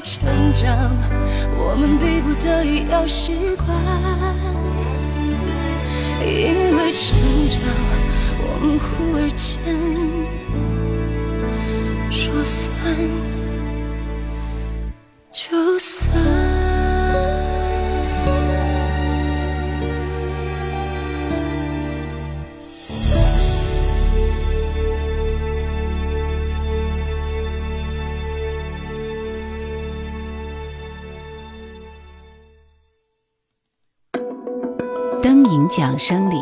成长，我们逼不得已要习惯。因为成长，我们忽而间说散就散。声里，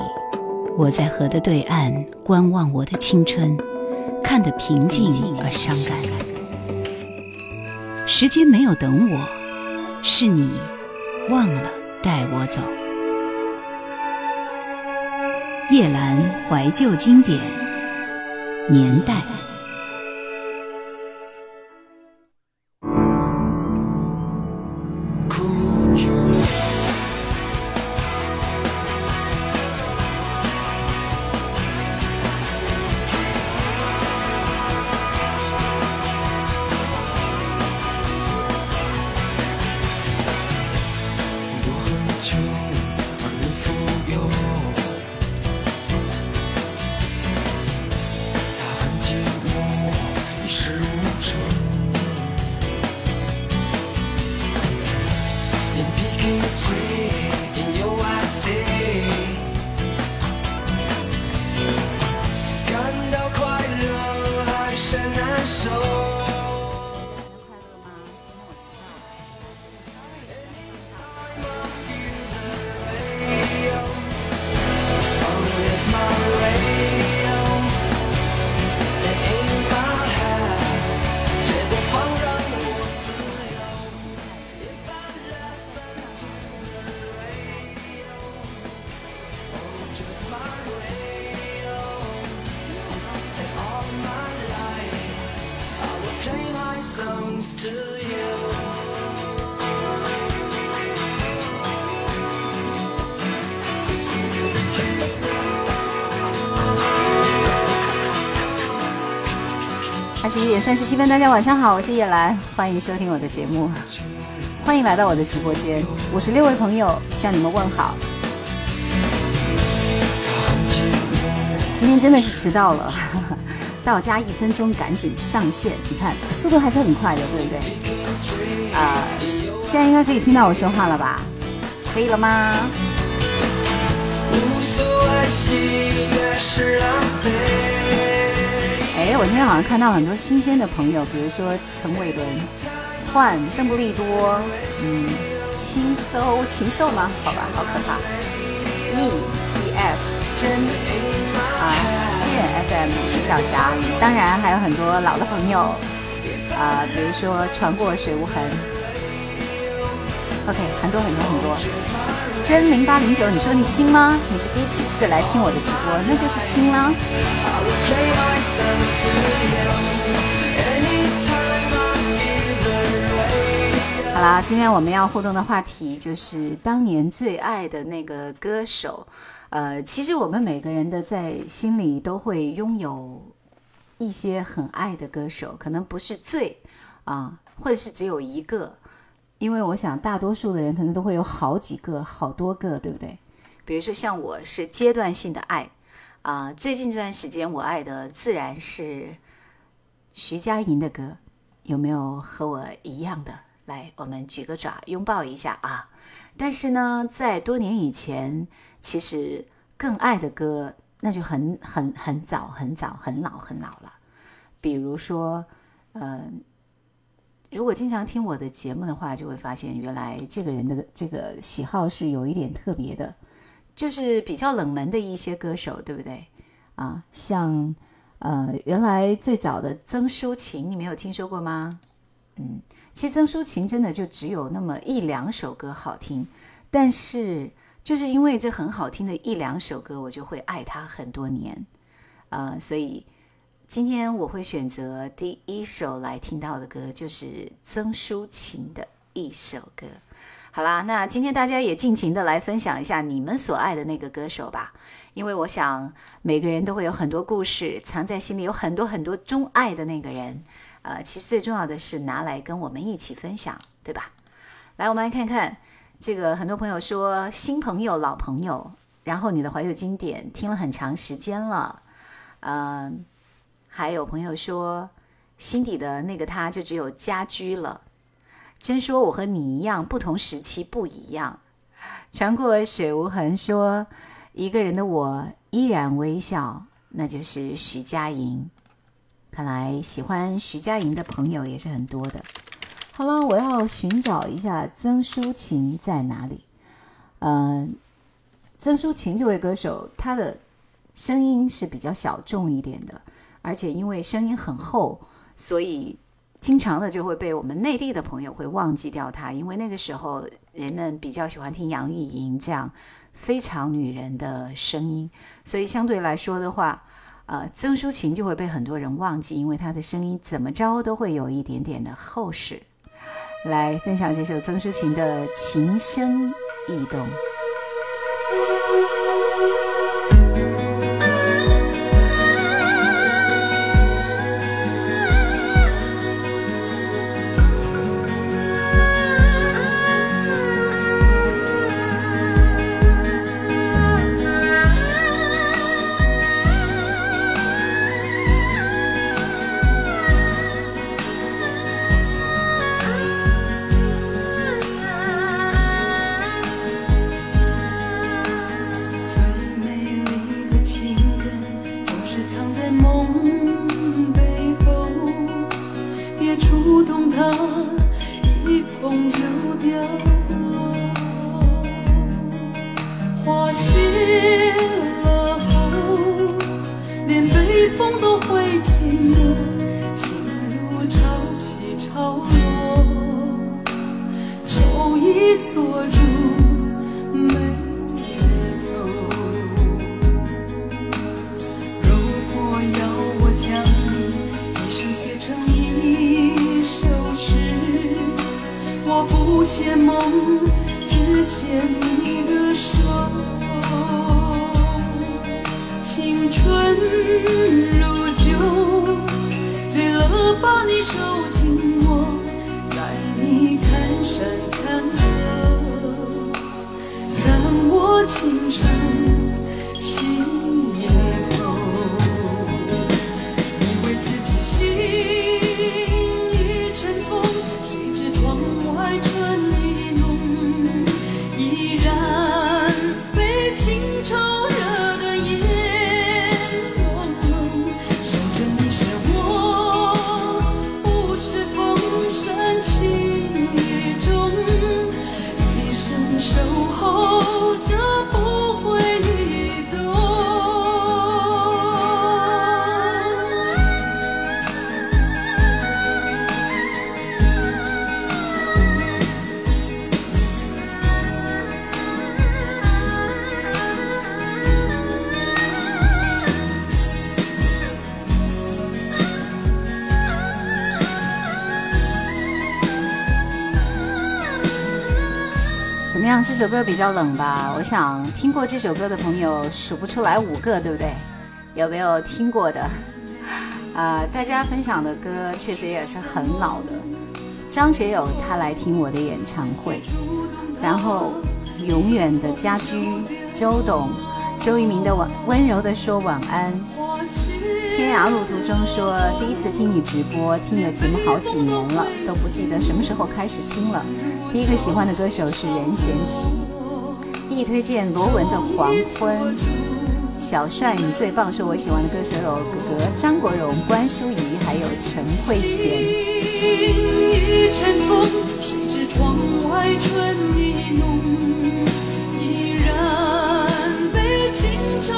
我在河的对岸观望我的青春，看得平静而伤感。时间没有等我，是你忘了带我走。叶兰怀旧经典年代。二十一点三十七分，大家晚上好，我是叶兰，欢迎收听我的节目，欢迎来到我的直播间，五十六位朋友向你们问好。今天真的是迟到了，到家一分钟赶紧上线，你看速度还是很快的，对不对？啊，现在应该可以听到我说话了吧？可以了吗？哎，我今天好像看到很多新鲜的朋友，比如说陈伟伦、换、邓布利多，嗯，轻搜禽兽吗？好吧，好可怕。E E F 真啊，F M 小霞，当然还有很多老的朋友啊，比如说船过水无痕。OK，很多很多很多。真零八零九，你说你新吗？你是第一次次来听我的直播，那就是新啦。好啦，今天我们要互动的话题就是当年最爱的那个歌手。呃，其实我们每个人的在心里都会拥有一些很爱的歌手，可能不是最啊，或者是只有一个。因为我想，大多数的人可能都会有好几个、好多个，对不对？比如说，像我是阶段性的爱，啊，最近这段时间我爱的自然是徐佳莹的歌。有没有和我一样的？来，我们举个爪，拥抱一下啊！但是呢，在多年以前，其实更爱的歌，那就很、很、很早、很早、很老、很老了。比如说，嗯。如果经常听我的节目的话，就会发现原来这个人的这个喜好是有一点特别的，就是比较冷门的一些歌手，对不对？啊，像呃，原来最早的曾淑琴，你没有听说过吗？嗯，其实曾淑琴真的就只有那么一两首歌好听，但是就是因为这很好听的一两首歌，我就会爱它很多年，呃，所以。今天我会选择第一首来听到的歌，就是曾淑琴的一首歌。好啦，那今天大家也尽情的来分享一下你们所爱的那个歌手吧，因为我想每个人都会有很多故事藏在心里，有很多很多钟爱的那个人呃，其实最重要的是拿来跟我们一起分享，对吧？来，我们来看看这个，很多朋友说新朋友、老朋友，然后你的怀旧经典听了很长时间了，嗯，还有朋友说心底的那个他就只有家居了。真说我和你一样，不同时期不一样。穿过水无痕说一个人的我依然微笑，那就是徐佳莹。看来喜欢徐佳莹的朋友也是很多的。好了，我要寻找一下曾淑琴在哪里。嗯，曾淑琴这位歌手，她的声音是比较小众一点的，而且因为声音很厚，所以经常的就会被我们内地的朋友会忘记掉她。因为那个时候人们比较喜欢听杨钰莹这样非常女人的声音，所以相对来说的话。呃，曾淑琴就会被很多人忘记，因为她的声音怎么着都会有一点点的厚实。来分享这首曾淑琴的《琴声异动》。这首歌比较冷吧？我想听过这首歌的朋友数不出来五个，对不对？有没有听过的？啊，大家分享的歌确实也是很老的。张学友他来听我的演唱会，然后永远的家居，周董，周渝民的晚温柔的说晚安。天涯路途中说第一次听你直播，听的节目好几年了，都不记得什么时候开始听了。第一个喜欢的歌手是任贤齐，第一推荐罗文的黄昏，小帅你最棒，是我喜欢的歌手有哥哥张国荣、关淑怡还有陈慧娴。一阵风，窗外春意浓。依然被情愁。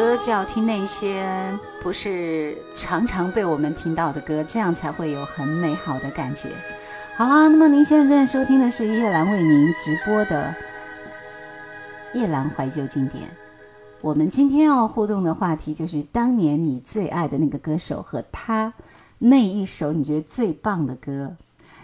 歌就要听那些不是常常被我们听到的歌，这样才会有很美好的感觉。好啦，那么您现在正在收听的是叶兰为您直播的叶兰怀旧经典。我们今天要互动的话题就是当年你最爱的那个歌手和他那一首你觉得最棒的歌。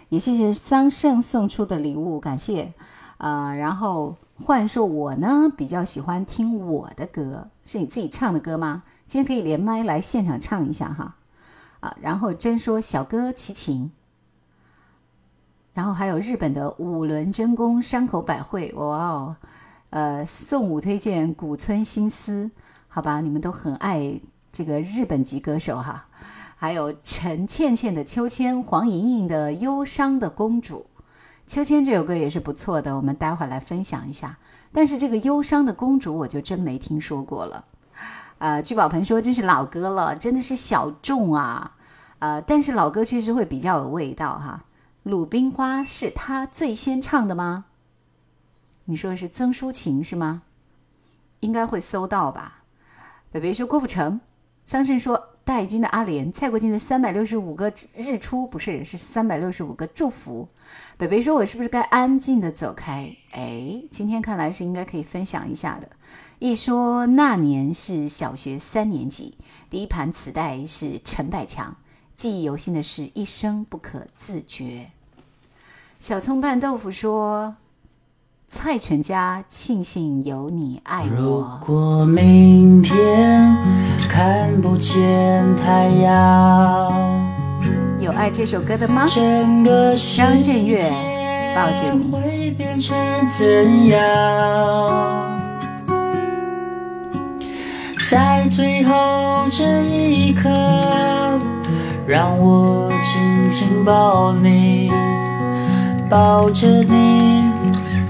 也谢谢桑葚送出的礼物，感谢。啊，然后换说，我呢比较喜欢听我的歌，是你自己唱的歌吗？今天可以连麦来现场唱一下哈。啊，然后真说小哥齐秦。然后还有日本的五轮真弓山口百惠，哇哦，呃，宋武推荐古村新司，好吧，你们都很爱这个日本籍歌手哈。还有陈倩倩的秋千，黄莹莹的忧伤的公主，秋千这首歌也是不错的，我们待会儿来分享一下。但是这个忧伤的公主我就真没听说过了。呃，聚宝盆说这是老歌了，真的是小众啊。呃，但是老歌确实会比较有味道哈。鲁冰花是他最先唱的吗？你说的是曾淑琴是吗？应该会搜到吧。北北说郭富城，桑葚说戴军的阿莲，蔡国庆的三百六十五个日出不是是三百六十五个祝福。北北说我是不是该安静的走开？哎，今天看来是应该可以分享一下的。一说那年是小学三年级，第一盘磁带是陈百强，记忆犹新的是一生不可自觉。小葱拌豆腐说：“蔡全家庆幸有你爱我。”如果明天看不见太阳，有爱这首歌的吗？整个世张震岳抱着界你。会变成怎样？在最后这一刻，让我紧紧抱你。抱着你，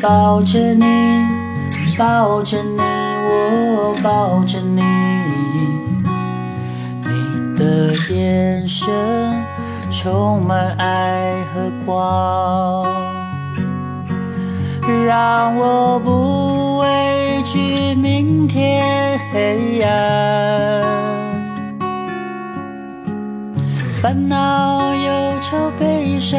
抱着你，抱着你，我抱着你。你的眼神充满爱和光，让我不畏惧明天黑暗。烦恼、忧愁、悲伤，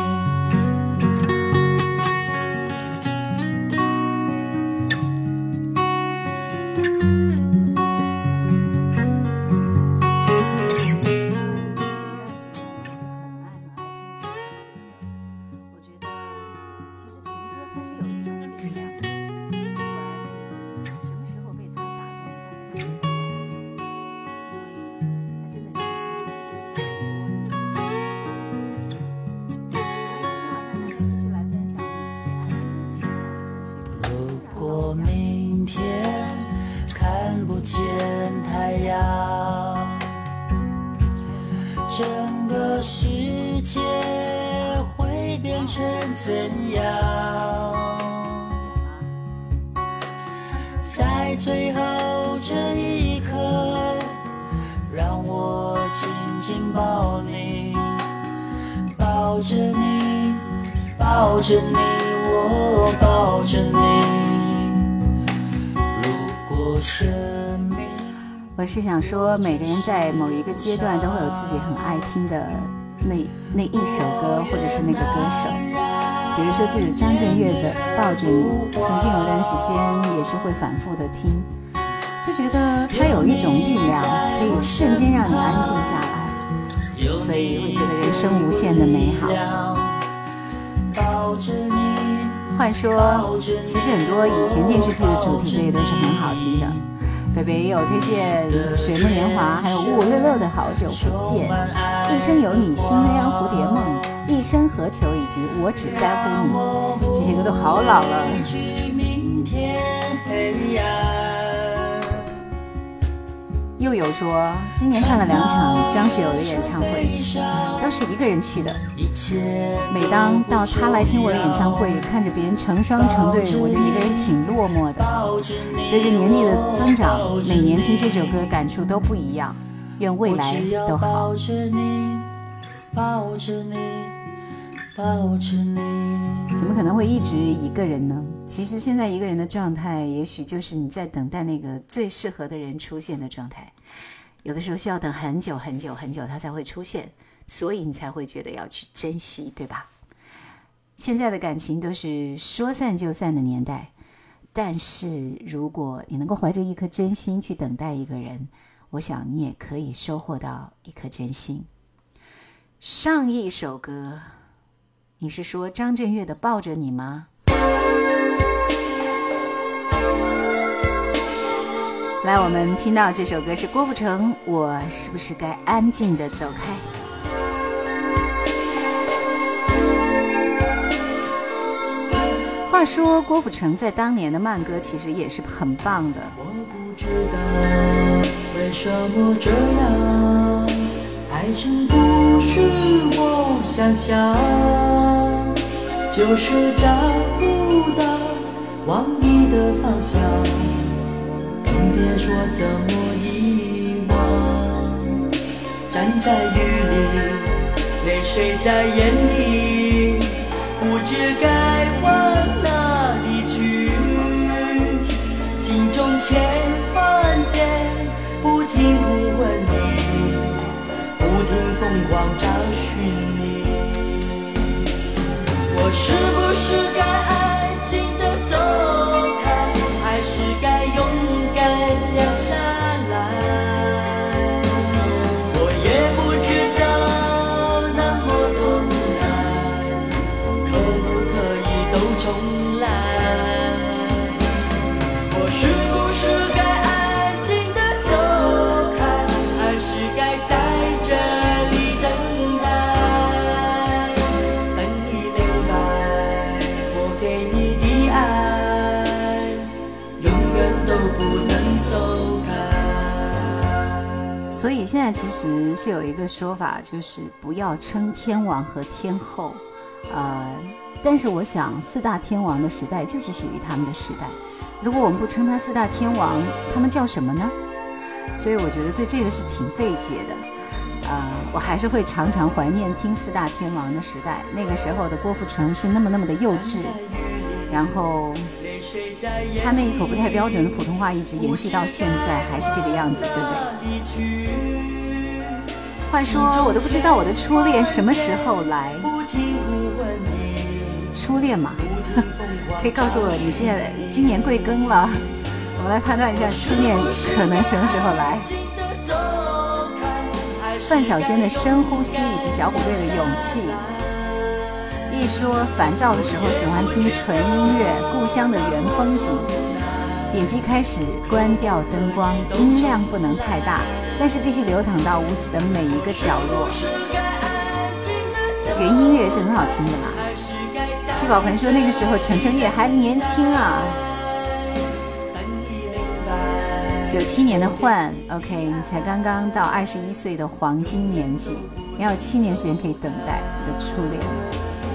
想说，每个人在某一个阶段都会有自己很爱听的那那一首歌，或者是那个歌手。比如说这首张震岳的《抱着你》，曾经有段时间也是会反复的听，就觉得它有一种力量，可以瞬间让你安静下来，所以会觉得人生无限的美好。抱着你，话说，其实很多以前电视剧的主题歌也都是很好听的。北北也有推荐《水木年华》，还有五五六六的《好久不见》，《一生有你》《新鸳鸯蝴蝶梦》，《一生何求》以及《我只在乎你》，这些歌都好老了。又有说，今年看了两场张学友的演唱会，都是一个人去的。每当到他来听我的演唱会，看着别人成双成对，我就一个人挺落寞的。随着年龄的增长，每年听这首歌感触都不一样。愿未来都好。怎么可能会一直一个人呢？其实现在一个人的状态，也许就是你在等待那个最适合的人出现的状态。有的时候需要等很久很久很久，他才会出现，所以你才会觉得要去珍惜，对吧？现在的感情都是说散就散的年代，但是如果你能够怀着一颗真心去等待一个人，我想你也可以收获到一颗真心。上一首歌。你是说张震岳的抱着你吗？来，我们听到这首歌是郭富城，我是不是该安静的走开？话说郭富城在当年的慢歌其实也是很棒的。我不知道为什么这样，爱情不是我想象。就是找不到往你的方向，别说怎么遗忘。站在雨里，泪水在眼里，不知该往哪里去。心中千万遍不停不问你，不停疯狂找寻你。我。是不是该安静其实是有一个说法，就是不要称天王和天后，呃，但是我想四大天王的时代就是属于他们的时代。如果我们不称他四大天王，他们叫什么呢？所以我觉得对这个是挺费解的。呃，我还是会常常怀念听四大天王的时代，那个时候的郭富城是那么那么的幼稚，然后他那一口不太标准的普通话一直延续到现在，还是这个样子，对不对？话说，我都不知道我的初恋什么时候来。初恋嘛，可以告诉我你现在今年贵庚了？我们来判断一下初恋可能什么时候来。范晓萱的深呼吸以及小虎队的勇气。一说烦躁的时候喜欢听纯音乐，故乡的原风景。点击开始，关掉灯光，音量不能太大。但是必须流淌到屋子的每一个角落。原音乐是很好听的嘛？聚宝盆说那个时候程程也还年轻啊。九七年的换，OK，你才刚刚到二十一岁的黄金年纪，你还有七年时间可以等待你的初恋。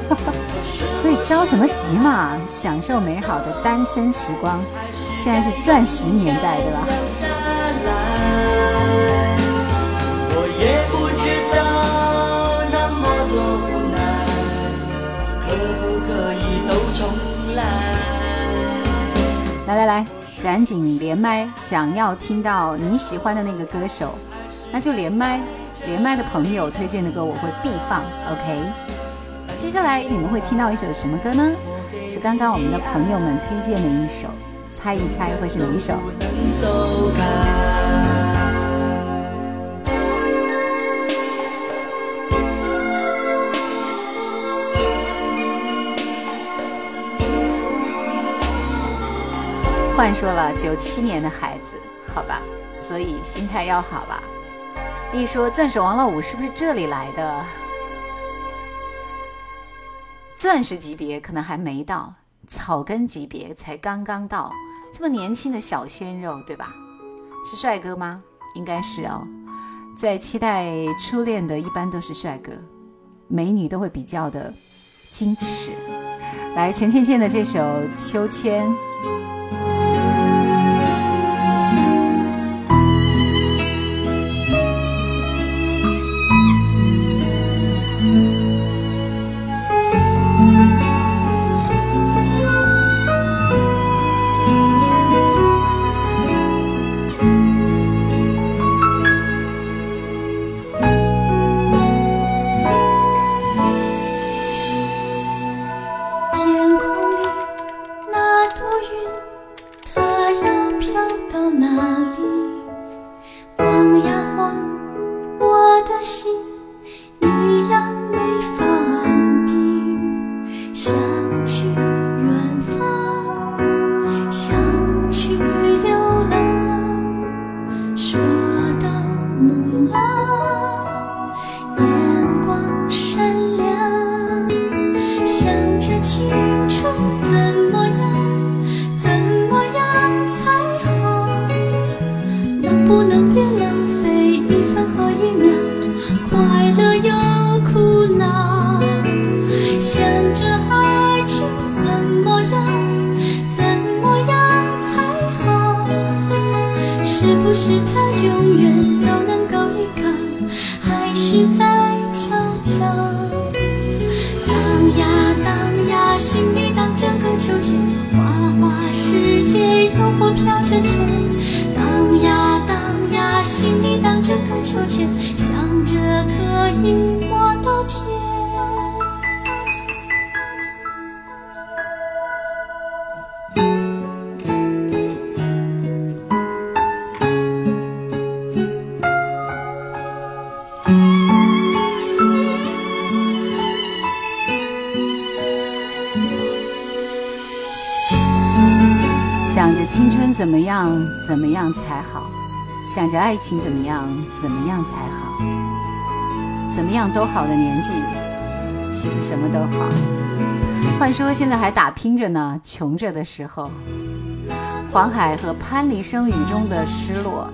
所以着什么急嘛？享受美好的单身时光，现在是钻石年代，对吧？赶紧连麦！想要听到你喜欢的那个歌手，那就连麦。连麦的朋友推荐的歌我会必放，OK。接下来你们会听到一首什么歌呢？是刚刚我们的朋友们推荐的一首，猜一猜会是哪一首？幻说了九七年的孩子，好吧，所以心态要好吧。一说钻石王老五是不是这里来的？钻石级别可能还没到，草根级别才刚刚到。这么年轻的小鲜肉，对吧？是帅哥吗？应该是哦。在期待初恋的，一般都是帅哥，美女都会比较的矜持。来，陈倩倩的这首《秋千》。爱情怎么样？怎么样才好？怎么样都好的年纪，其实什么都好。换说现在还打拼着呢，穷着的时候。黄海和潘黎声雨中的失落，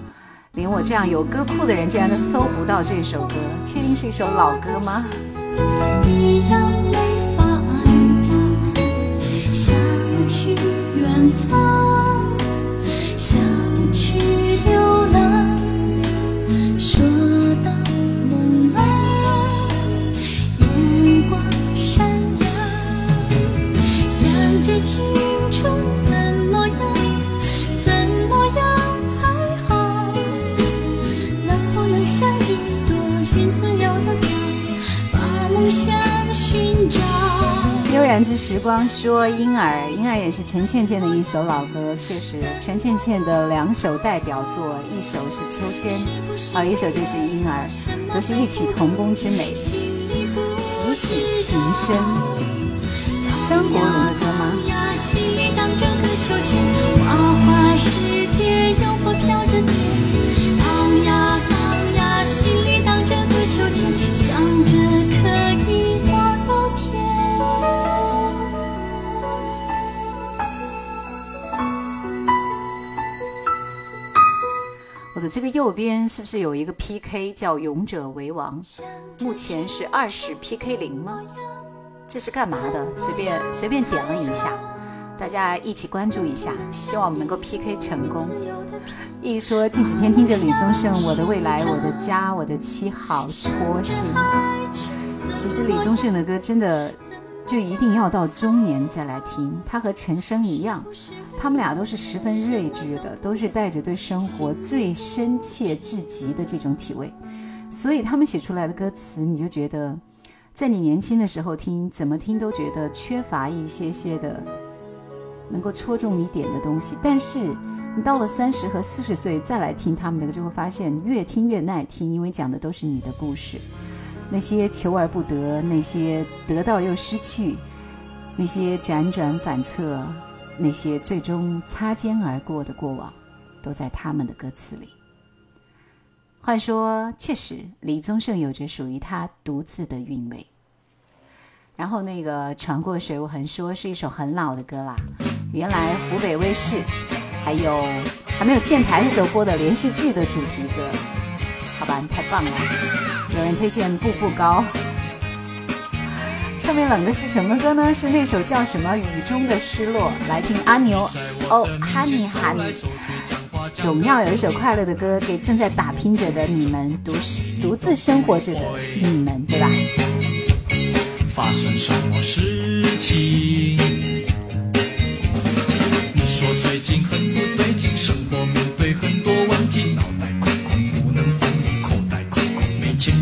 连我这样有歌库的人竟然都搜不到这首歌，确定是一首老歌吗？一样时光说婴儿，婴儿也是陈倩倩的一首老歌，确实，陈倩倩的两首代表作，一首是秋千，啊，一首就是婴儿，都是异曲同工之美。几许情深，张国荣的歌吗？这个右边是不是有一个 PK 叫勇者为王？目前是二十 PK 零吗？这是干嘛的？随便随便点了一下，大家一起关注一下，希望我们能够 PK 成功。一说近几天听着李宗盛《我的未来我的家我的妻》，好戳心。其实李宗盛的歌真的。就一定要到中年再来听。他和陈升一样，他们俩都是十分睿智的，都是带着对生活最深切至极的这种体味，所以他们写出来的歌词，你就觉得，在你年轻的时候听，怎么听都觉得缺乏一些些的能够戳中你点的东西。但是你到了三十和四十岁再来听他们的歌，就会发现越听越耐听，因为讲的都是你的故事。那些求而不得，那些得到又失去，那些辗转反侧，那些最终擦肩而过的过往，都在他们的歌词里。话说，确实，李宗盛有着属于他独自的韵味。然后那个传过水无痕说是一首很老的歌啦，原来湖北卫视还有还没有建台的时候播的连续剧的主题歌，好吧，太棒了。有人推荐《步步高》，上面冷的是什么歌呢？是那首叫什么《雨中的失落》。来听阿牛哦，哈尼哈尼。总要有一首快乐的歌给正在打拼着的你们，独独自生活着的你们，对吧？发生什么事情？你说最近很不对劲，生活面对很多问题，脑袋空空不能放，口袋空空没钱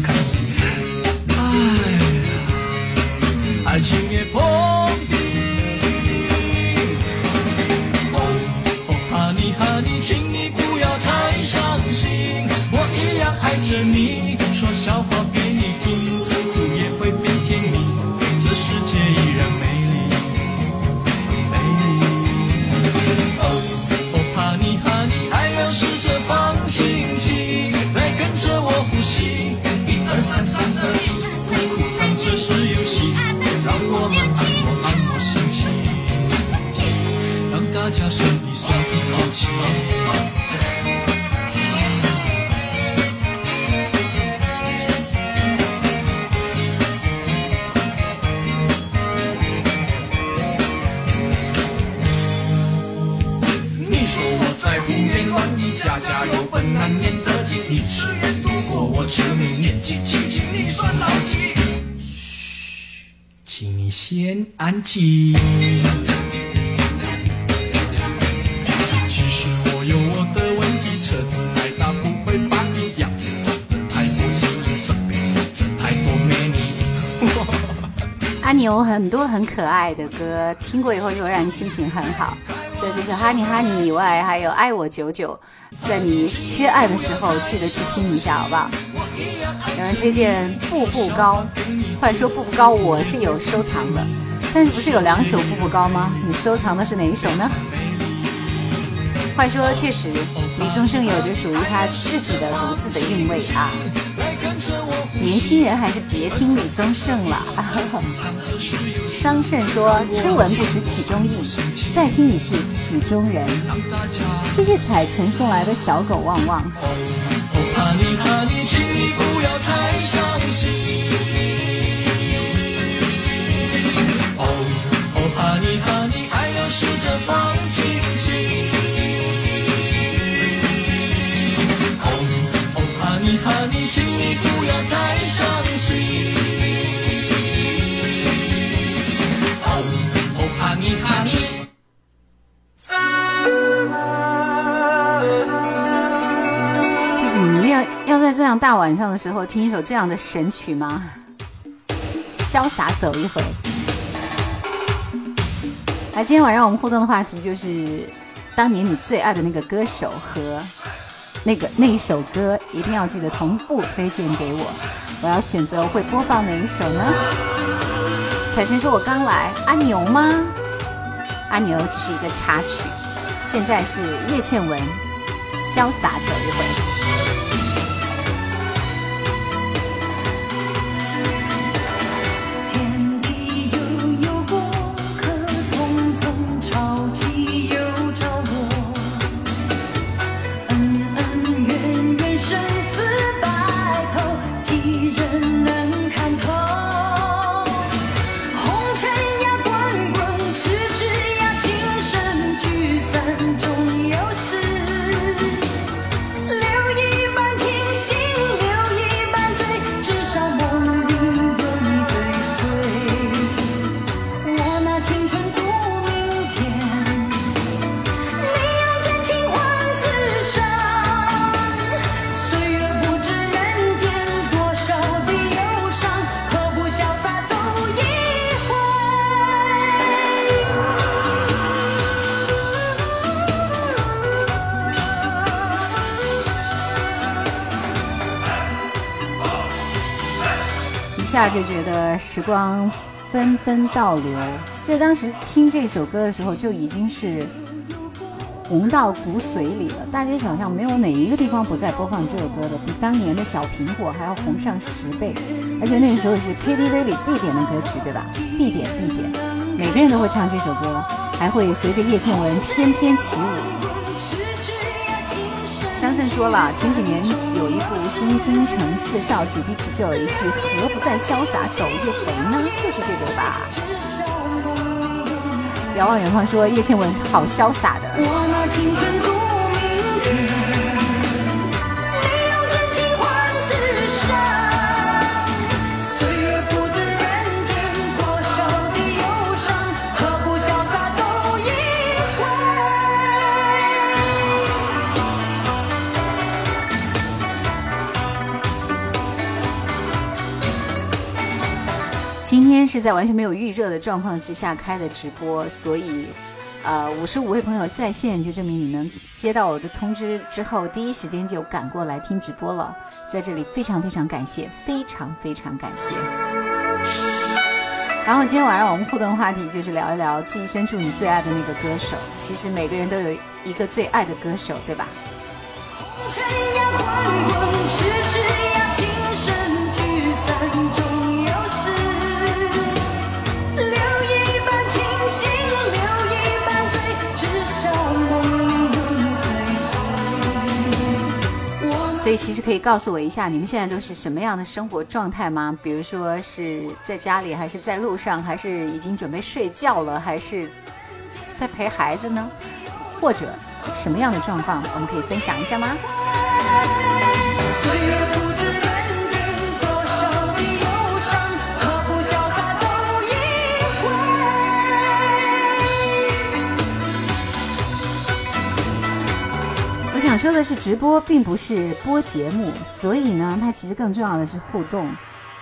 家松一松一口气。你说我在胡言乱语，家家有本难念的经。你吃人多过我吃你，年纪轻轻你算老几？嘘，请你先安静。很多很可爱的歌，听过以后就会让你心情很好。这就是《哈尼哈尼》以外，还有《爱我久久》，在你缺爱的时候记得去听一下，好不好？有人推荐《步步高》，或者说《步步高》，我是有收藏的，但是不是有两首《步步高》吗？你收藏的是哪一首呢？话说，确实，李宗盛有着属于他自己的独自的韵味啊。年轻人还是别听李宗盛了。桑葚说：“初闻不识曲中意，再听已是曲中人。”谢谢彩晨送来的小狗旺旺。哦，哈尼哈尼，请你不要太伤心。哦哦，哈尼哈尼，还要试着放弃大晚上的时候听一首这样的神曲吗？潇洒走一回。来，今天晚上我们互动的话题就是当年你最爱的那个歌手和那个那一首歌，一定要记得同步推荐给我。我要选择会播放哪一首呢？彩晨说：“我刚来，阿牛吗？阿牛只是一个插曲，现在是叶倩文，潇洒走一回。”下就觉得时光纷纷倒流，记得当时听这首歌的时候，就已经是红到骨髓里了。大街小巷没有哪一个地方不在播放这首歌的，比当年的小苹果还要红上十倍。而且那个时候是 KTV 里必点的歌曲，对吧？必点必点，每个人都会唱这首歌，还会随着叶倩文翩翩起舞。桑葚说了，前几年有一部《新京城四少》主题曲，就有一句“何不再潇洒走一回呢？”就是这个吧。遥望远方说，叶倩文好潇洒的。我拿青春天是在完全没有预热的状况之下开的直播，所以，呃，五十五位朋友在线，就证明你们接到我的通知之后，第一时间就赶过来听直播了。在这里非常非常感谢，非常非常感谢。然后今天晚上我们互动话题就是聊一聊记忆深处你最爱的那个歌手。其实每个人都有一个最爱的歌手，对吧？红尘呀滚滚，痴痴呀情深，聚散终所以其实可以告诉我一下，你们现在都是什么样的生活状态吗？比如说是在家里，还是在路上，还是已经准备睡觉了，还是在陪孩子呢？或者什么样的状况，我们可以分享一下吗？说的是，直播并不是播节目，所以呢，它其实更重要的是互动，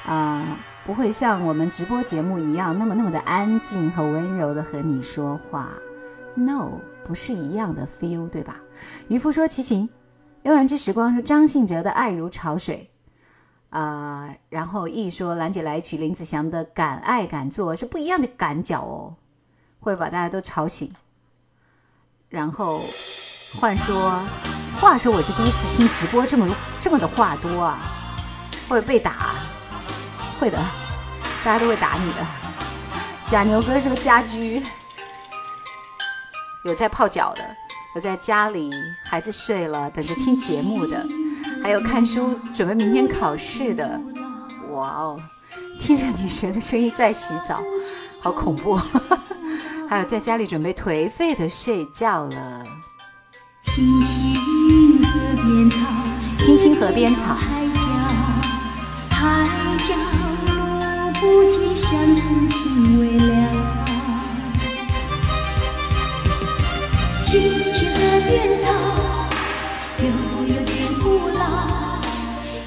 啊、不会像我们直播节目一样那么那么的安静和温柔的和你说话。No，不是一样的 feel，对吧？渔夫说：“齐秦，悠然之时光说张信哲的《爱如潮水》，啊、然后一说兰姐来一曲林子祥的《敢爱敢做》，是不一样的感脚哦，会把大家都吵醒。然后换说，话说我是第一次听直播，这么这么的话多啊，会被打，会的，大家都会打你的。假牛哥是个家居有在泡脚的，有在家里孩子睡了等着听节目的，还有看书准备明天考试的。哇哦，听着女神的声音在洗澡，好恐怖。还有在家里准备颓废的睡觉了。青青河边草，青青河边草海角，海角路不尽相思情未了。青青河边草，又有点古老，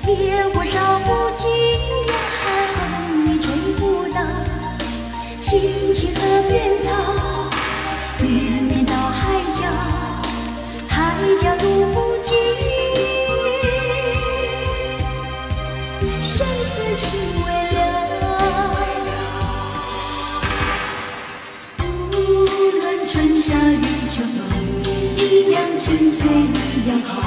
野火烧不尽呀，风你吹不倒。青青河边草，一样青翠一样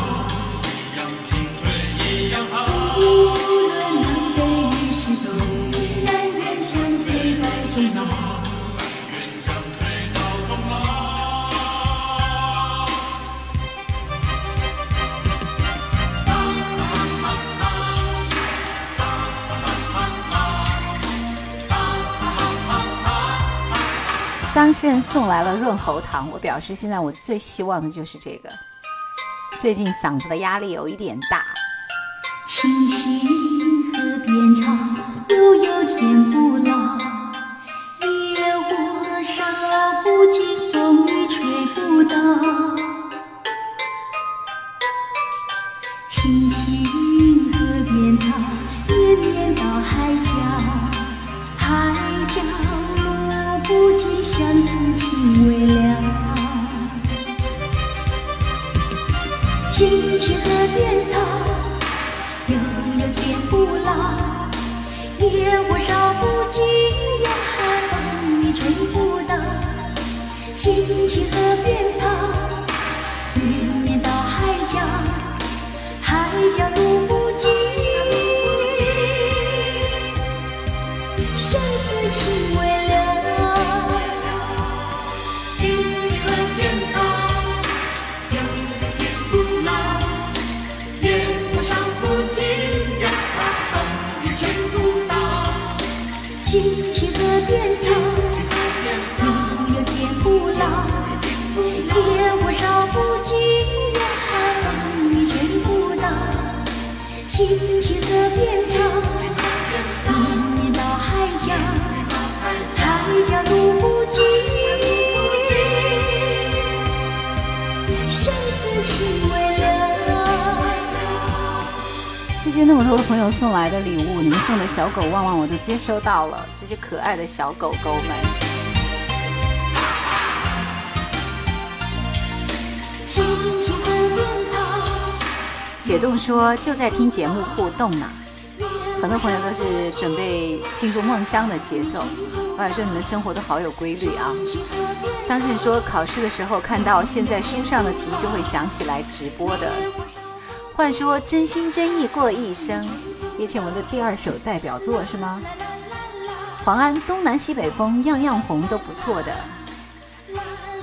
当事人送来了润喉糖，我表示现在我最希望的就是这个。最近嗓子的压力有一点大，青青河边草，悠悠天不接收到了，这些可爱的小狗狗们。解冻说就在听节目互动呢，很多朋友都是准备进入梦乡的节奏。我想说你们生活都好有规律啊。桑葚说考试的时候看到现在书上的题就会想起来直播的。换说真心真意过一生，叶倩文的第二首代表作是吗？黄安东南西北风样样红都不错的。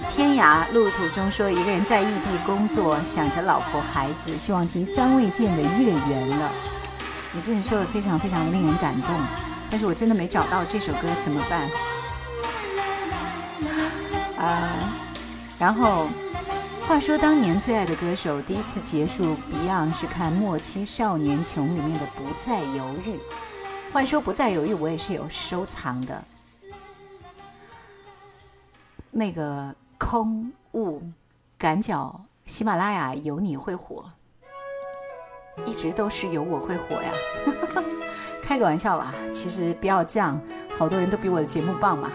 天涯路途中说一个人在异地工作，想着老婆孩子，希望听张卫健的《月圆》了。你真的说的非常非常令人感动，但是我真的没找到这首歌怎么办？啊，然后话说当年最爱的歌手第一次结束 Beyond 是看《莫欺少年穷》里面的《不再犹豫》。话说《不再犹豫》我也是有收藏的，那个。空悟赶脚喜马拉雅有你会火，一直都是有我会火呀。开个玩笑啦，其实不要这样，好多人都比我的节目棒嘛。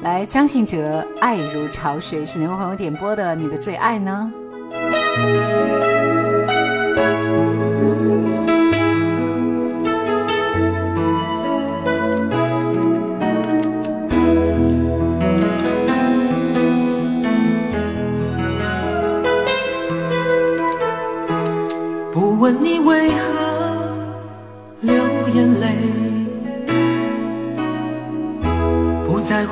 来，张信哲，《爱如潮水》是哪位朋友点播的？你的最爱呢？不问你为何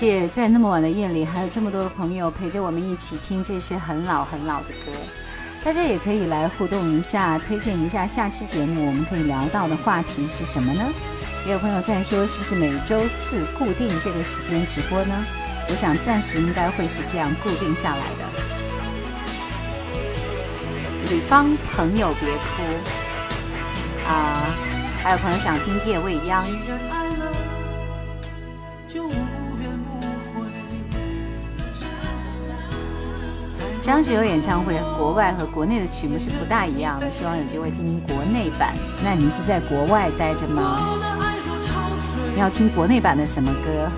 谢在那么晚的夜里，还有这么多的朋友陪着我们一起听这些很老很老的歌。大家也可以来互动一下，推荐一下下期节目我们可以聊到的话题是什么呢？也有朋友在说，是不是每周四固定这个时间直播呢？我想暂时应该会是这样固定下来的。吕方，朋友别哭啊！还有朋友想听夜未央，张学友演唱会国外和国内的曲目是不大一样的，希望有机会听听国内版。那你是在国外待着吗？你要听国内版的什么歌？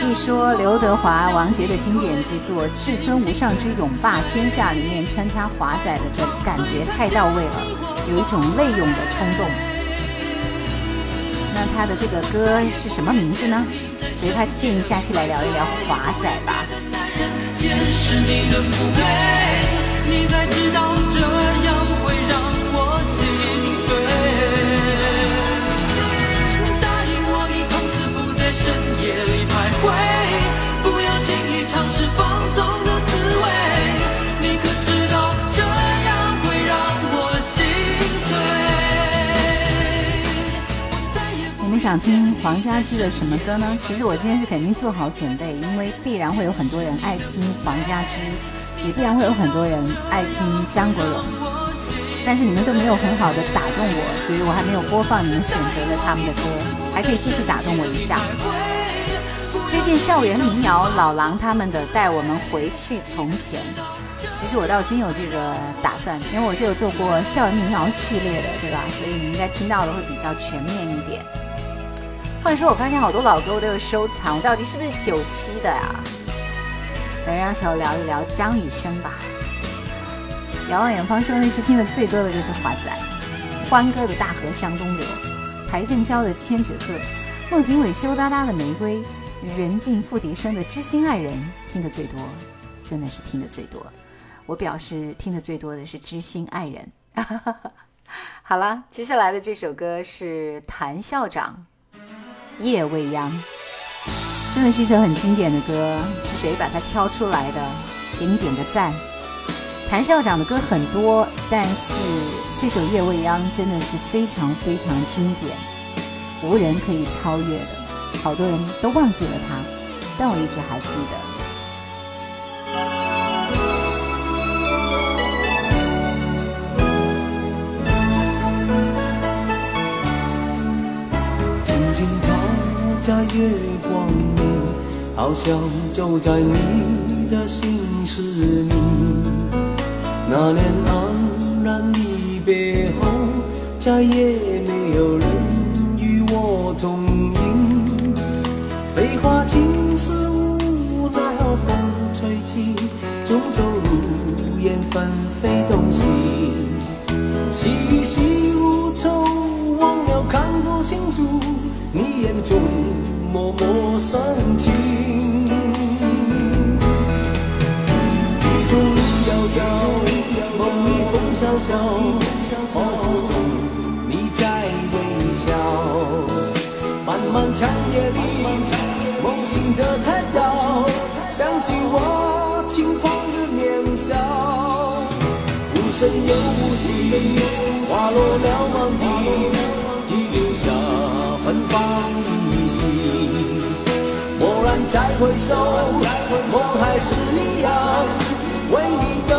一说刘德华、王杰的经典之作《至尊无上之勇霸天下》里面穿插华仔的感觉太到位了，有一种泪涌的冲动。那他的这个歌是什么名字呢？所以他建议下期来聊一聊华仔吧。想听黄家驹的什么歌呢？其实我今天是肯定做好准备，因为必然会有很多人爱听黄家驹，也必然会有很多人爱听张国荣。但是你们都没有很好的打动我，所以我还没有播放你们选择的他们的歌，还可以继续打动我一下。推荐校园民谣老狼他们的《带我们回去从前》。其实我倒真有这个打算，因为我是有做过校园民谣系列的，对吧？所以你应该听到的会比较全面一点。或者说，我发现好多老歌我都有收藏，我到底是不是九七的呀？来，让小聊一聊张雨生吧。遥望远方说那是听的最多的就是华仔，欢歌的《大河向东流》，邰正宵的《千纸鹤》，孟庭苇羞答答的《玫瑰》，任静付笛声的《知心爱人》听的最多，真的是听的最多。我表示听的最多的是《知心爱人》。好了，接下来的这首歌是谭校长《夜未央》，真的是一首很经典的歌。是谁把它挑出来的？给你点个赞。谭校长的歌很多，但是这首《夜未央》真的是非常非常经典，无人可以超越的。好多人都忘记了它，但我一直还记得。在月光里，好像走在你的心事里。那年黯然离别后，再也没有人与我同饮。飞花尽是无奈何风吹起，终究如烟纷飞东西。细雨细无愁，忘了看不清楚你眼中脉脉深情。雨中路遥遥，梦里风萧萧，恍惚中你在微笑。漫漫长夜里，梦醒的太早，想起我轻狂的年少。无声又无息，花落了满地，只留下芬芳依稀。蓦然再回首，我还是一样，为你等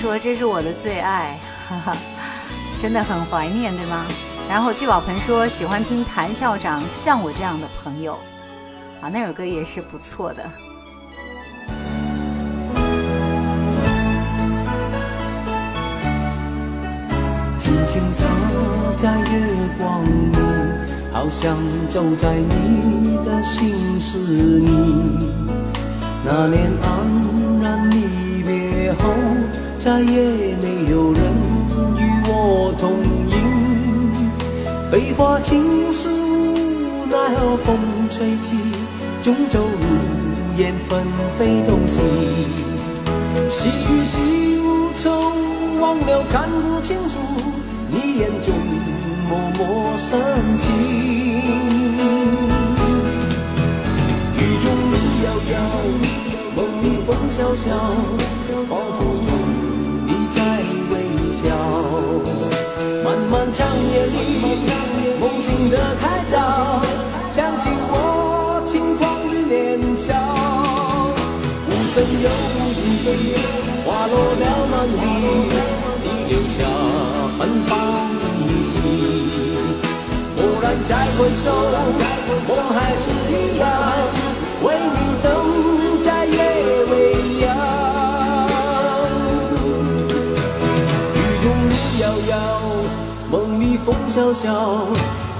说：“这是我的最爱，哈哈，真的很怀念，对吗？”然后聚宝盆说：“喜欢听谭校长《像我这样的朋友》，啊，那首歌也是不错的。轻轻踏在月光里，好像走在你的心事里。那年黯然离别后，再也没有人与我同饮。飞花尽是无奈何风吹起，终究如烟纷飞东西。细雨细无愁，忘了看不清楚你眼中默默深情。雨中路遥遥，梦里风萧萧，仿佛笑。漫漫长夜里，梦醒得太早，想起我轻狂的年少。无声又无息，花落了满地，只留下芬芳依稀。蓦然再回首，梦还是一样，为你等梦里风萧萧，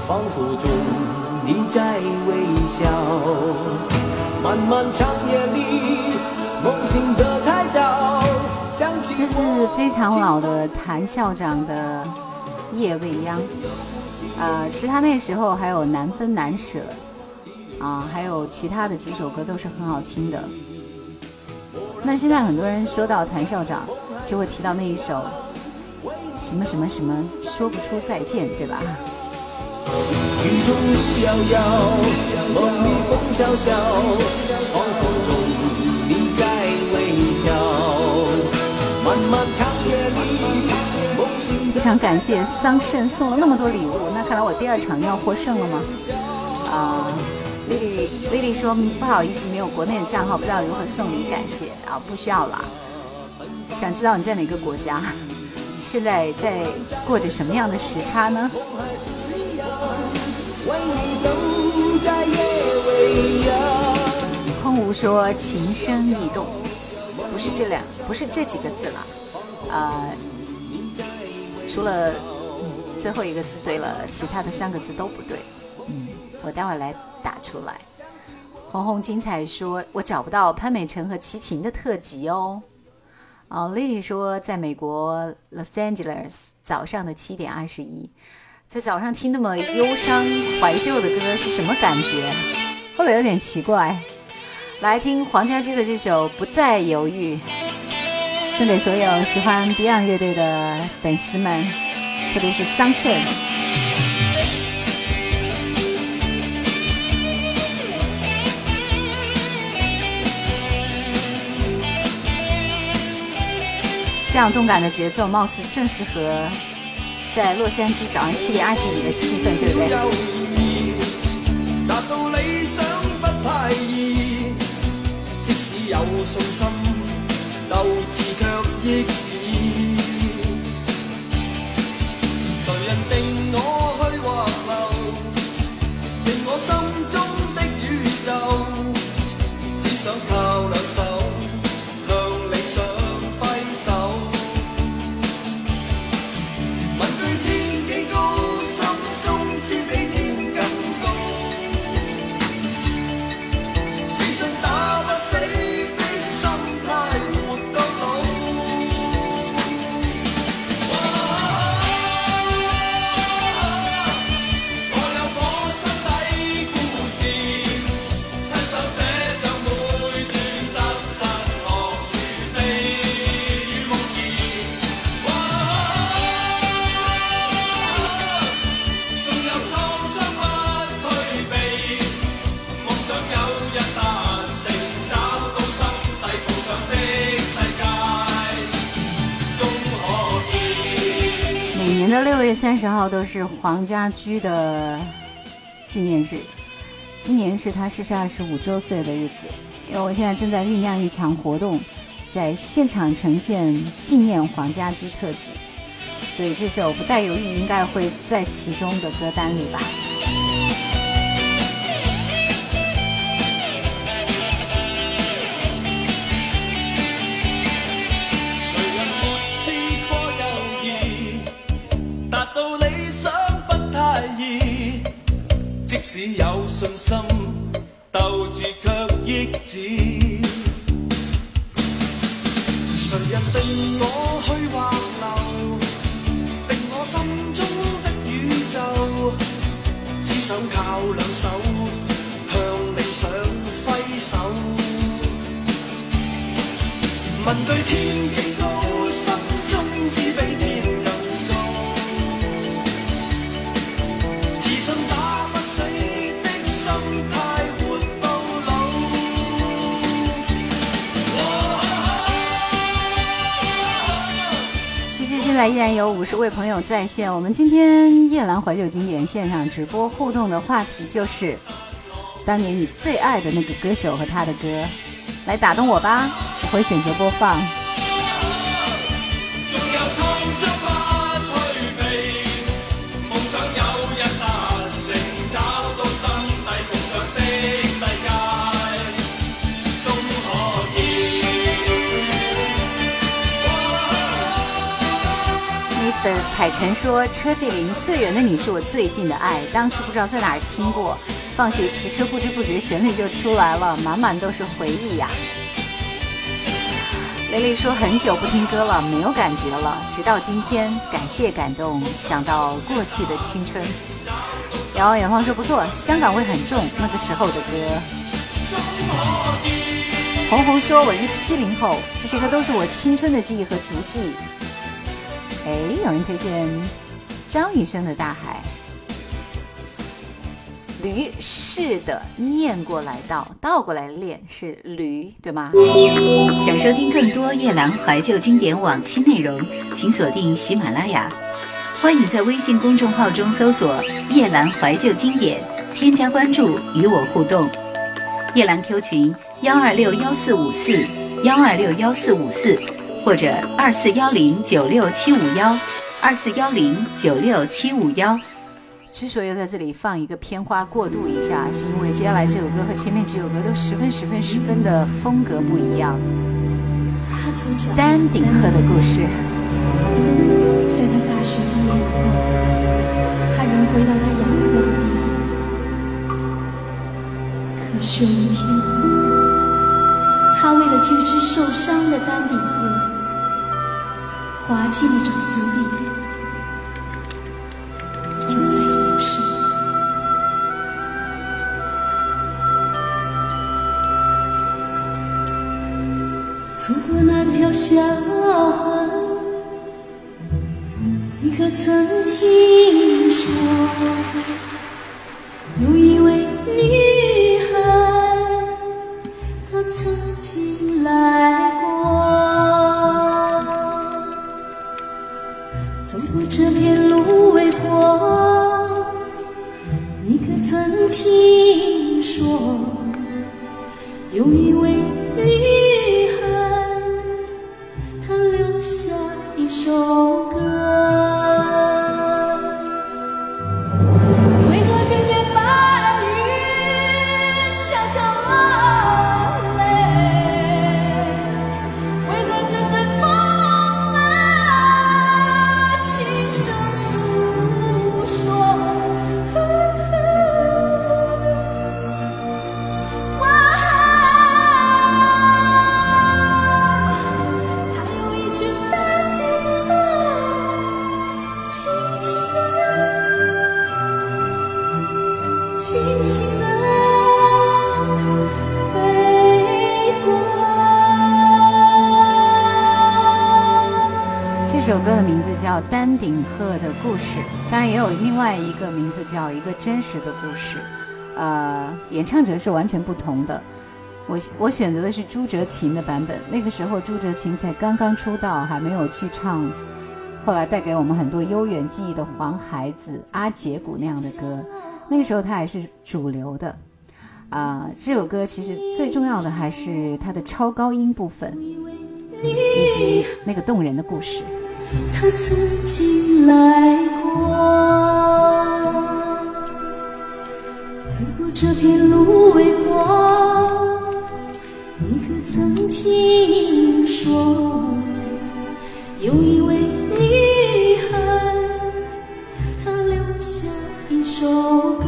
仿佛中你在微笑。漫漫长夜里，梦醒得太早，想起这是非常老的谭校长的《夜未央》啊、其他那时候还有《难分难舍》啊，还有其他的几首歌都是很好听的。那现在很多人说到谭校长，就会提到那一首《什么什么什么说不出再见，对吧？雨中路遥遥，梦里风萧萧，仿佛中你在微笑。漫漫长夜里，梦醒非常感谢桑葚送了那么多礼物，那看来我第二场要获胜了吗？啊、丽丽丽丽说不好意思，没有国内的账号，不知道如何送礼，感谢啊，不需要啦。想知道你在哪个国家？现在在过着什么样的时差呢？空无说情深意动，不是这两，不是这几个字了，呃，除了、嗯最后一个字对了，其他的三个字都不对。嗯，我待会儿来打出来。红红精彩说，我找不到潘美辰和齐秦的特辑哦。哦，丽丽说，在美国 Los Angeles 早上的七点二十一，在早上听那么忧伤怀旧的歌是什么感觉？会不会有点奇怪？来听黄家驹的这首《不再犹豫》，送给所有喜欢 Beyond 乐队的粉丝们，特别是桑葚。这样动感的节奏，貌似正适合在洛杉矶早上七点二十里的气氛，对不对？达，到理想不太易，即使有信心，斗志却抑三十号都是黄家驹的纪念日，今年是他逝世二十五周岁的日子。因为我现在正在酝酿一场活动，在现场呈现纪念黄家驹特辑，所以这首《不再犹豫》应该会在其中的歌单里吧。各位朋友在线。我们今天夜兰怀旧经典现场直播互动的话题就是当年你最爱的那个歌手和他的歌，来打动我吧！我会选择播放。的彩晨說：“車繼林最远的你是我最近的爱，当初不知道在哪儿听过，放学骑车不知不觉旋律就出来了，满满都是回忆呀。”雷雷说：“很久不听歌了，没有感觉了，直到今天，感谢感动，想到过去的青春。”遙望远方说：“不错，香港味很重，那个时候的歌。”红红说：“我是七零后，这些歌都是我青春的记忆和足迹。”哎，有人推荐张雨生的《大海》。驴是的，念过来倒，倒过来练是驴，对吗？想收听更多夜兰怀旧经典往期内容，请锁定喜马拉雅。欢迎在微信公众号中搜索“夜兰怀旧经典”，添加关注与我互动。夜兰 Q 群幺二六幺四五四幺二六幺四五四，或者二四幺零九六七五幺二四幺零九六七五幺。之所以在这里放一个片花过渡一下，是因为接下来这首歌和前面几首歌都十分、十分、十分的风格不一样。丹顶鹤的故事，在他大学毕业以后，他仍回到他养鹤的地方。可是有一天，他为了救只受伤的丹顶鹤，划进了沼泽地，就再也没有事。走过那条小河，你可曾听说，另外一个名字叫《一个真实的故事》，呃，演唱者是完全不同的。我我选择的是朱哲琴的版本，那个时候朱哲琴才刚刚出道，还没有去唱后来带给我们很多悠远记忆的《黄孩子》《阿杰古》那样的歌，那个时候他还是主流的。啊、这首歌其实最重要的还是它的超高音部分，以及那个动人的故事。他曾经来过，我走过这片芦苇坡，你可曾听说，有一位女孩，她留下一首歌。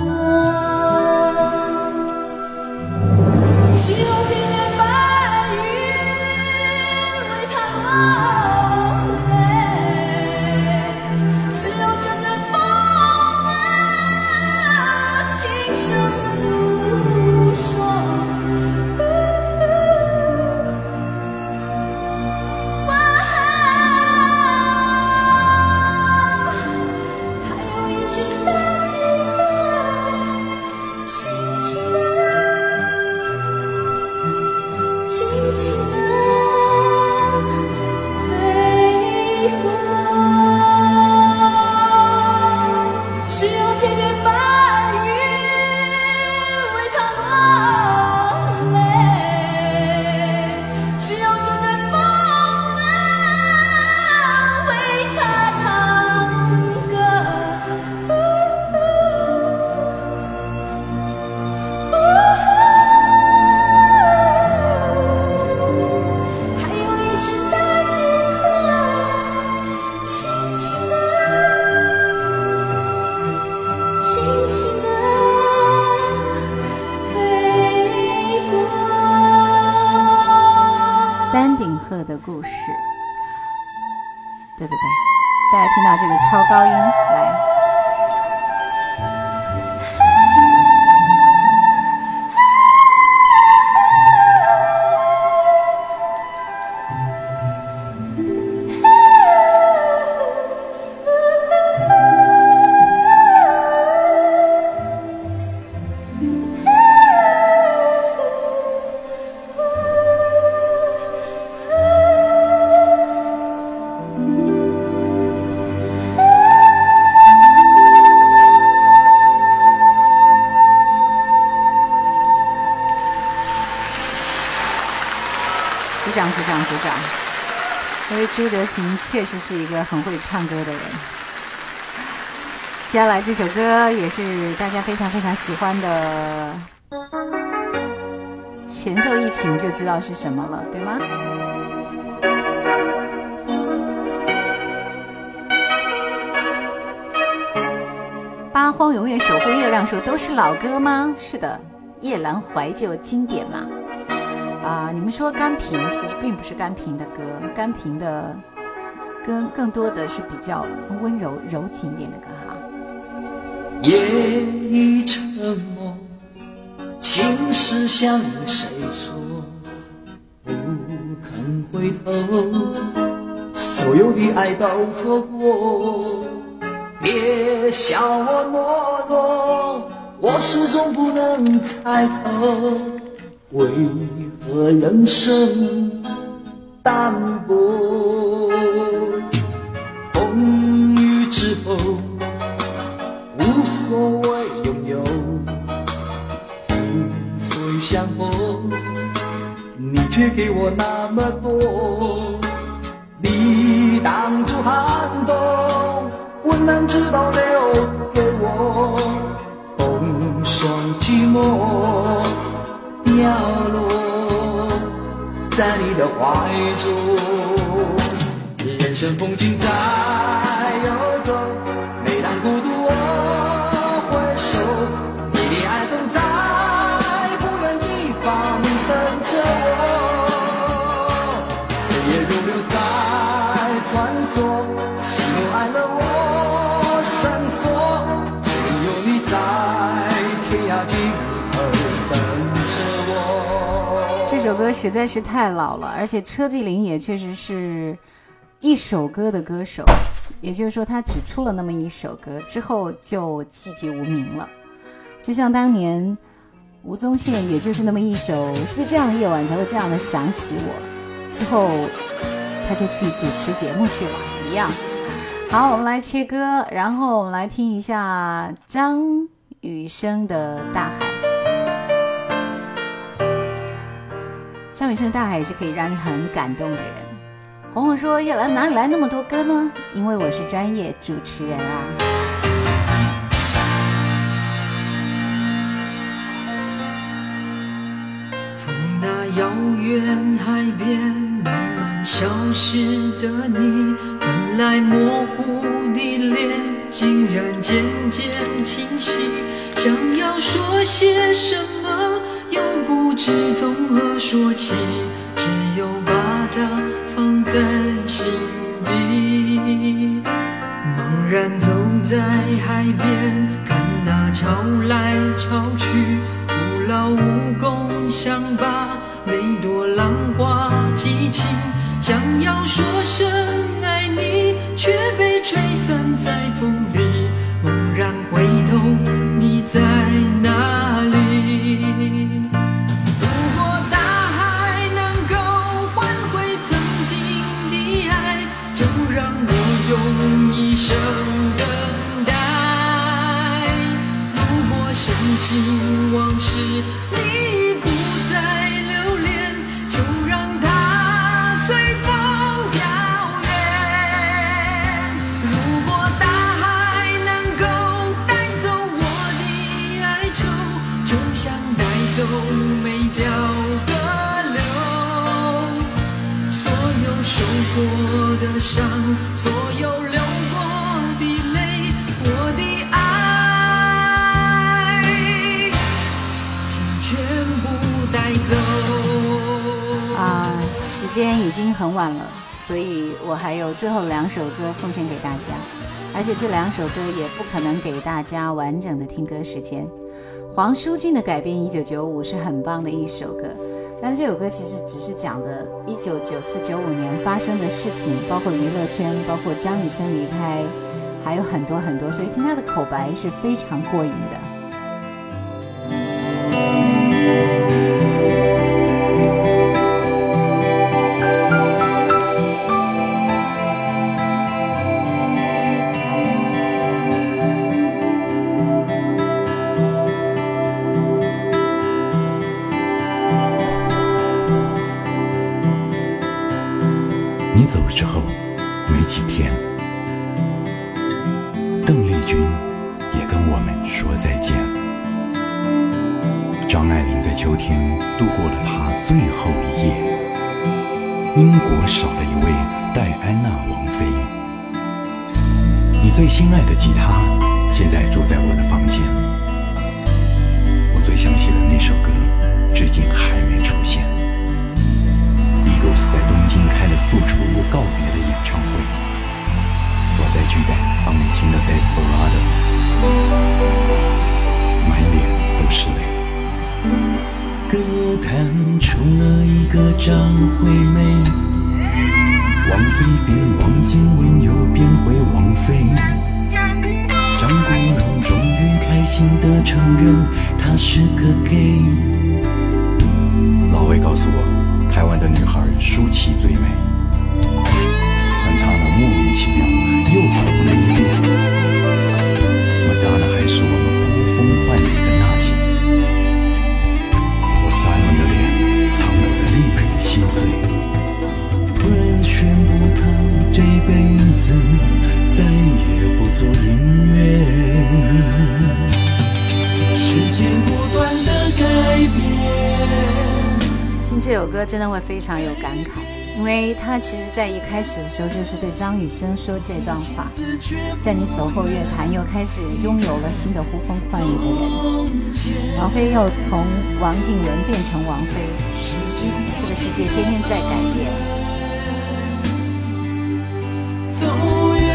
朱德琴确实是一个很会唱歌的人。接下来这首歌也是大家非常非常喜欢的，前奏一请就知道是什么了，对吗？八荒永远守护月亮，说都是老歌吗？是的，夜阑怀旧经典嘛。啊，你们说甘萍其实并不是甘萍的歌，甘萍的歌更多的是比较温柔柔情一点的歌哈。夜已沉默，心事向谁说？不肯回头，所有的爱都错过。别笑我懦弱，我始终不能猜透，为何人生淡薄？风雨之后。无所谓拥有，萍水相逢，你却给我那么多。你挡住寒冬，温暖直到留给我，风霜寂寞凋落在你的怀中。人生风景在歌实在是太老了，而且车继麟也确实是一首歌的歌手，也就是说他只出了那么一首歌，之后就寂寂无名了。就像当年吴宗宪，也就是那么一首“是不是这样的夜晚才会这样的想起我”，之后他就去主持节目去了，一样。好，我们来切歌，然后我们来听一下张雨生的《大海》。张雨生的《大海》也是可以让你很感动的人。红红说：“叶兰哪里来那么多歌呢？因为我是专业主持人啊。从那遥远海边慢慢消失的你，本来模糊的脸，竟然渐渐清晰。想要说些什么，不知从何说起，只有把它放在心底。茫然走在海边，看那潮来潮去，徒劳无功，想把每朵浪花记清。想要说声爱你，却被吹散在风里。猛然回头，你在已经很晚了，所以我还有最后两首歌奉献给大家，而且这两首歌也不可能给大家完整的听歌时间。黄舒骏的改编《一九九五》是很棒的一首歌，但这首歌其实只是讲的1994、95年发生的事情，包括娱乐圈，包括张雨生离开，还有很多很多，所以听他的口白是非常过瘾的。在一开始的时候就是对张雨生说这段话，在你走后乐坛又开始拥有了新的呼风唤雨的人，王菲又从王静雯变成王菲，这个世界天天在改变。走远，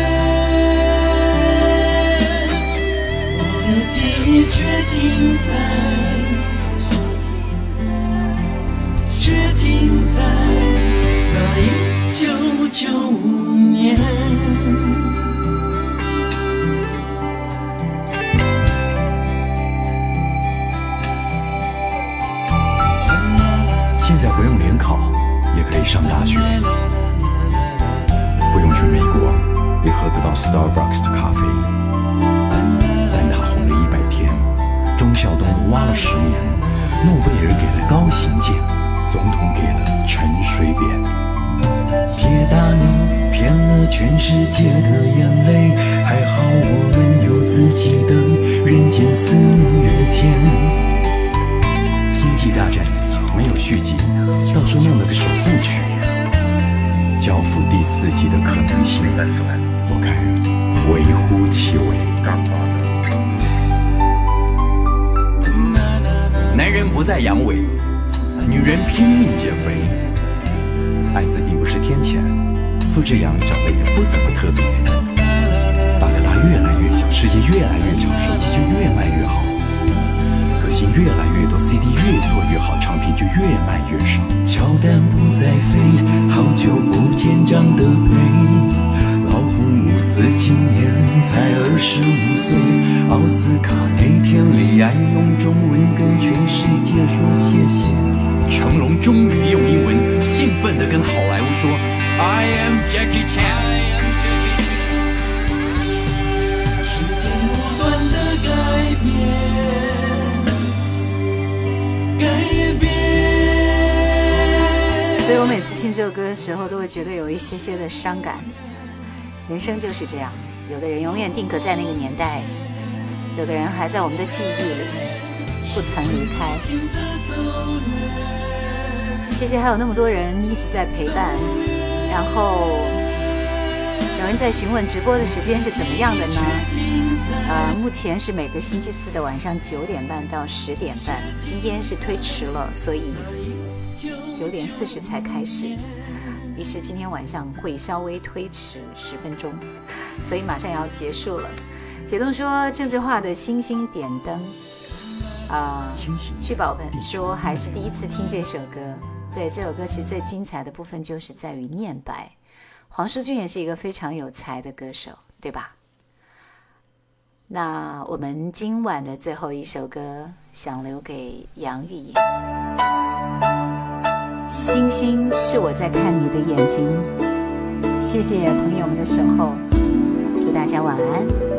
我的记忆却停在，却停在那一九九五年。现在不用联考也可以上大学，不用去美国也喝得到 Starbucks 的咖啡。蛋挞红了一百天，忠孝东挖了十年，诺贝尔给了高行健，总统给了陈水扁。铁达尼骗了全世界的眼泪，还好我们有自己的人间四月天。星际大战没有续集，倒是弄了个首部曲。教父第四季的可能性，我看微乎其微。男人不再阳痿，女人拼命减肥。艾滋病不是天谴，傅志阳长得也不怎么特别。大哥大越来越小，世界越来越小，手机就越卖越好。歌星越来越多，CD 越做越好，唱片就越卖越少。乔丹不再飞，好久不见张德培。老红五子今年才二十五岁，奥斯卡那天李安用中文跟全世界说谢谢。成龙终于用英文兴奋地跟好莱坞说：“I am Jackie Chan。”时间不断的改变，改变。所以我每次听这首歌的时候，都会觉得有一些些的伤感。人生就是这样，有的人永远定格在那个年代，有的人还在我们的记忆里，不曾离开。谢谢，还有那么多人一直在陪伴。然后有人在询问直播的时间是怎么样的呢？呃，目前是每个星期四的晚上九点半到十点半，今天是推迟了，所以九点四十才开始。于是今天晚上会稍微推迟十分钟，所以马上要结束了。解冻说政治化的星星点灯，啊、聚宝盆说还是第一次听这首歌。对，这首歌其实最精彩的部分就是在于念白。黄舒骏也是一个非常有才的歌手，对吧？那我们今晚的最后一首歌，想留给杨钰莹。星星是我在看你的眼睛，谢谢朋友们的守候，祝大家晚安。